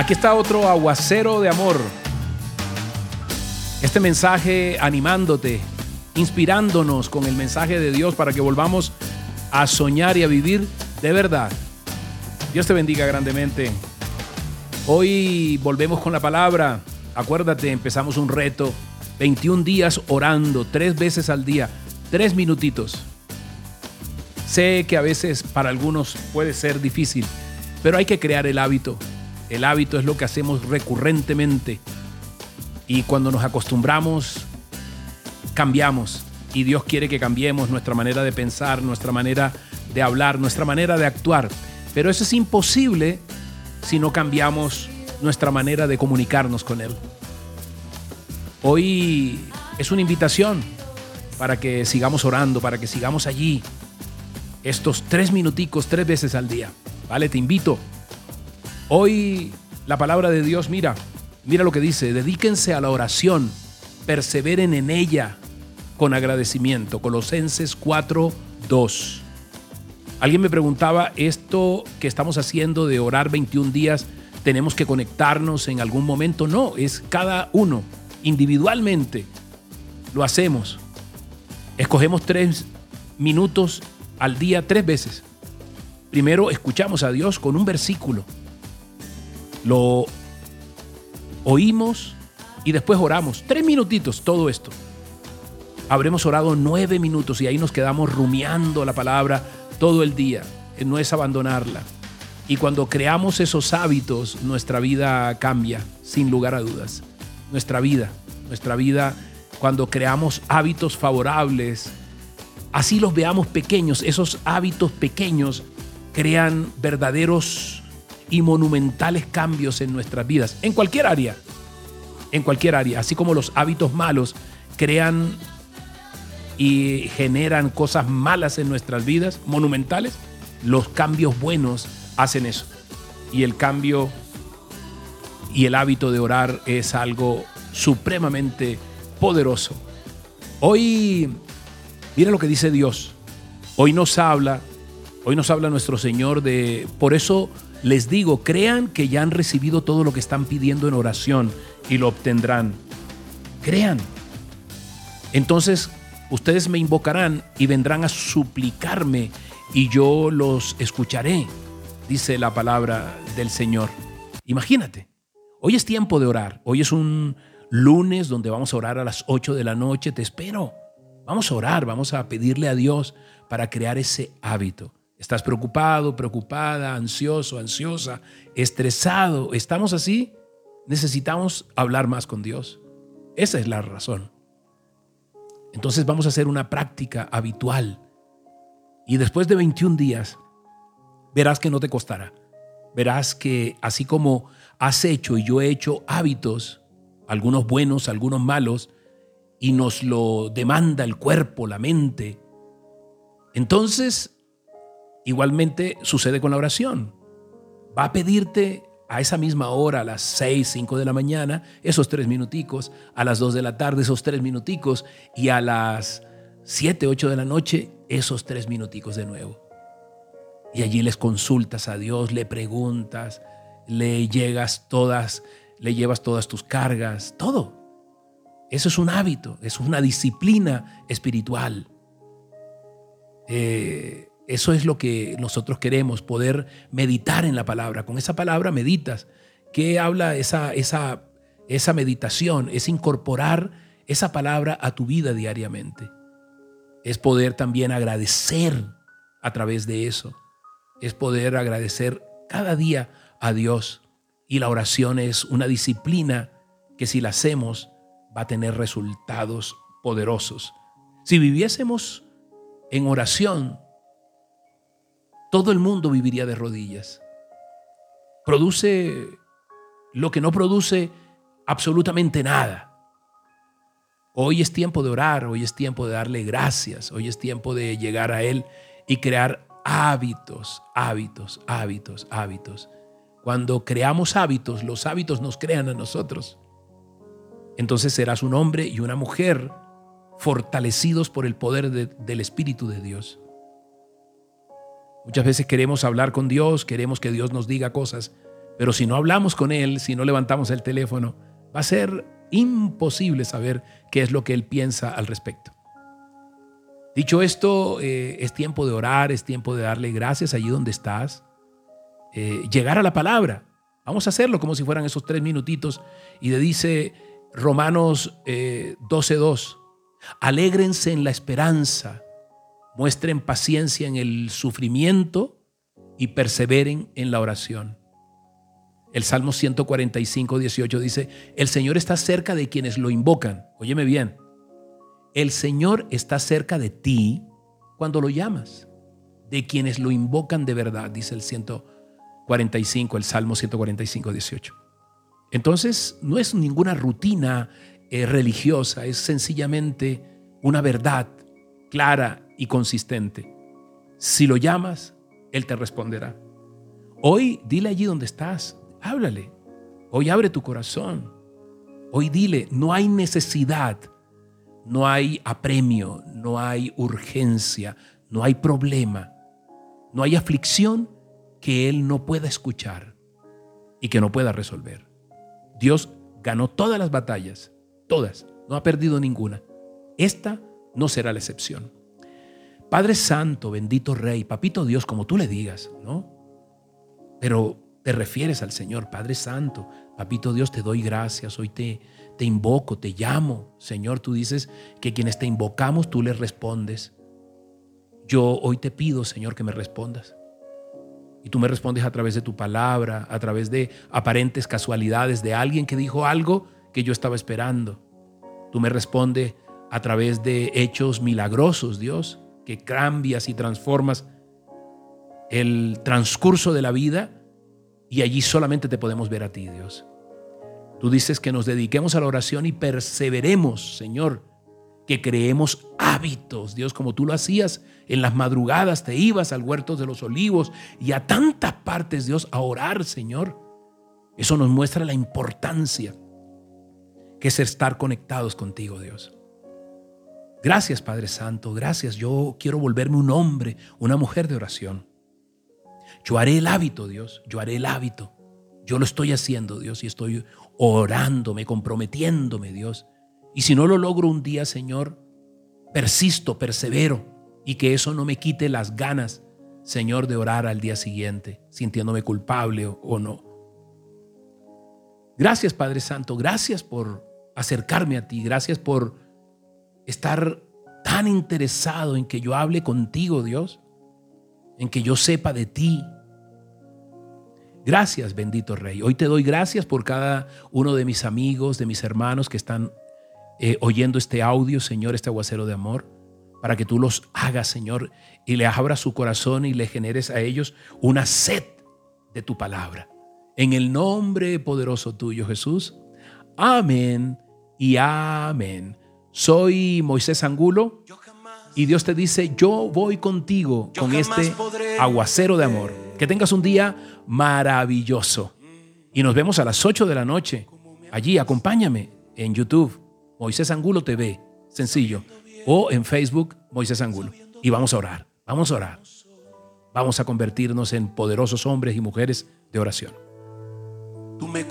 Aquí está otro aguacero de amor. Este mensaje animándote, inspirándonos con el mensaje de Dios para que volvamos a soñar y a vivir de verdad. Dios te bendiga grandemente. Hoy volvemos con la palabra. Acuérdate, empezamos un reto. 21 días orando, tres veces al día, tres minutitos. Sé que a veces para algunos puede ser difícil, pero hay que crear el hábito. El hábito es lo que hacemos recurrentemente. Y cuando nos acostumbramos, cambiamos. Y Dios quiere que cambiemos nuestra manera de pensar, nuestra manera de hablar, nuestra manera de actuar. Pero eso es imposible si no cambiamos nuestra manera de comunicarnos con Él. Hoy es una invitación para que sigamos orando, para que sigamos allí estos tres minuticos, tres veces al día. Vale, te invito Hoy la palabra de Dios, mira, mira lo que dice, dedíquense a la oración, perseveren en ella con agradecimiento. Colosenses 4, 2. Alguien me preguntaba, ¿esto que estamos haciendo de orar 21 días, tenemos que conectarnos en algún momento? No, es cada uno, individualmente, lo hacemos. Escogemos tres minutos al día tres veces. Primero escuchamos a Dios con un versículo lo oímos y después oramos. Tres minutitos, todo esto. Habremos orado nueve minutos y ahí nos quedamos rumiando la palabra todo el día. No es abandonarla. Y cuando creamos esos hábitos, nuestra vida cambia, sin lugar a dudas. Nuestra vida, nuestra vida, cuando creamos hábitos favorables, así los veamos pequeños, esos hábitos pequeños crean verdaderos y monumentales cambios en nuestras vidas, en cualquier área, en cualquier área, así como los hábitos malos crean y generan cosas malas en nuestras vidas, monumentales, los cambios buenos hacen eso. Y el cambio y el hábito de orar es algo supremamente poderoso. Hoy, mira lo que dice Dios. Hoy nos habla, hoy nos habla nuestro Señor de, por eso les digo, crean que ya han recibido todo lo que están pidiendo en oración y lo obtendrán. Crean. Entonces ustedes me invocarán y vendrán a suplicarme y yo los escucharé, dice la palabra del Señor. Imagínate, hoy es tiempo de orar, hoy es un lunes donde vamos a orar a las 8 de la noche, te espero. Vamos a orar, vamos a pedirle a Dios para crear ese hábito. Estás preocupado, preocupada, ansioso, ansiosa, estresado. ¿Estamos así? Necesitamos hablar más con Dios. Esa es la razón. Entonces vamos a hacer una práctica habitual. Y después de 21 días, verás que no te costará. Verás que así como has hecho y yo he hecho hábitos, algunos buenos, algunos malos, y nos lo demanda el cuerpo, la mente, entonces Igualmente sucede con la oración. Va a pedirte a esa misma hora, a las 6, 5 de la mañana, esos tres minuticos, a las 2 de la tarde, esos tres minuticos, y a las 7, 8 de la noche, esos tres minuticos de nuevo. Y allí les consultas a Dios, le preguntas, le llegas todas, le llevas todas tus cargas, todo. Eso es un hábito, es una disciplina espiritual. Eh, eso es lo que nosotros queremos, poder meditar en la palabra. Con esa palabra meditas. ¿Qué habla esa, esa, esa meditación? Es incorporar esa palabra a tu vida diariamente. Es poder también agradecer a través de eso. Es poder agradecer cada día a Dios. Y la oración es una disciplina que si la hacemos va a tener resultados poderosos. Si viviésemos en oración, todo el mundo viviría de rodillas. Produce lo que no produce absolutamente nada. Hoy es tiempo de orar, hoy es tiempo de darle gracias, hoy es tiempo de llegar a Él y crear hábitos, hábitos, hábitos, hábitos. Cuando creamos hábitos, los hábitos nos crean a nosotros. Entonces serás un hombre y una mujer fortalecidos por el poder del Espíritu de Dios. Muchas veces queremos hablar con Dios, queremos que Dios nos diga cosas, Pero si no hablamos con Él, si no levantamos el teléfono, va a ser imposible saber qué es lo que Él piensa al respecto. Dicho esto, eh, es tiempo de orar, es tiempo de darle gracias allí donde estás, eh, llegar a la palabra. Vamos a hacerlo como si fueran esos tres minutitos. Y le dice Romanos 12.2, eh, alégrense en la esperanza, muestren paciencia en el sufrimiento y perseveren en la oración. El Salmo 145, 18 dice, el Señor está cerca de quienes lo invocan. Óyeme bien, el Señor está cerca de ti cuando lo llamas, de quienes lo invocan de verdad, dice el 145, el Salmo 145, 18. Entonces, no es ninguna rutina eh, religiosa, es sencillamente una verdad clara y consistente. Si lo llamas, Él te responderá. Hoy dile allí donde estás, háblale. Hoy abre tu corazón. Hoy dile, no hay necesidad, no hay apremio, no hay urgencia, no hay problema, no hay aflicción que Él no pueda escuchar y que no pueda resolver. Dios ganó todas las batallas, todas, no ha perdido ninguna. Esta no será la excepción. Padre Santo, bendito Rey, Papito Dios, como tú le digas, ¿no? Pero te refieres al Señor, Padre Santo, Papito Dios, te doy gracias, hoy te, te invoco, te llamo. Señor, tú dices que quienes te invocamos, tú les respondes. Yo hoy te pido, Señor, que me respondas. Y tú me respondes a través de tu palabra, a través de aparentes casualidades de alguien que dijo algo que yo estaba esperando. Tú me respondes a través de hechos milagrosos, Dios, que cambias y transformas el transcurso de la vida y allí solamente te podemos ver a ti, Dios. Tú dices que nos dediquemos a la oración y perseveremos, Señor, que creemos hábitos, Dios, como tú lo hacías en las madrugadas, te ibas al huerto de los olivos y a tantas partes, Dios, a orar, Señor. Eso nos muestra la importancia que es estar conectados contigo, Dios. Gracias, Padre Santo, gracias. Yo quiero volverme un hombre, una mujer de oración. Yo haré el hábito, Dios, yo haré el hábito. Yo lo estoy haciendo, Dios, y estoy orándome, comprometiéndome, Dios, y si no lo logro un día, Señor, persisto, persevero y que eso no me quite las ganas, Señor, de orar al día siguiente, sintiéndome culpable o, no. Gracias, Padre Santo, gracias por acercarme a ti, gracias por estar tan interesado en que yo hable contigo, Dios, en que yo sepa de ti. Gracias, bendito Rey. Hoy te doy gracias por cada uno de mis amigos, de mis hermanos que están eh, oyendo este audio, Señor, este aguacero de amor, para que tú los hagas, Señor, y le abras su corazón y le generes a ellos una sed de tu palabra. En el nombre poderoso tuyo, Jesús. Amén y amén. Soy Moisés Angulo y Dios te dice, yo voy contigo con este aguacero de amor. Que tengas un día maravilloso. Y nos vemos a las 8 de la noche. Allí, acompáñame en YouTube Moisés Angulo TV, sencillo, o en Facebook Moisés Angulo. Y vamos a orar, vamos a orar. Vamos a convertirnos en poderosos hombres y mujeres de oración. Tú me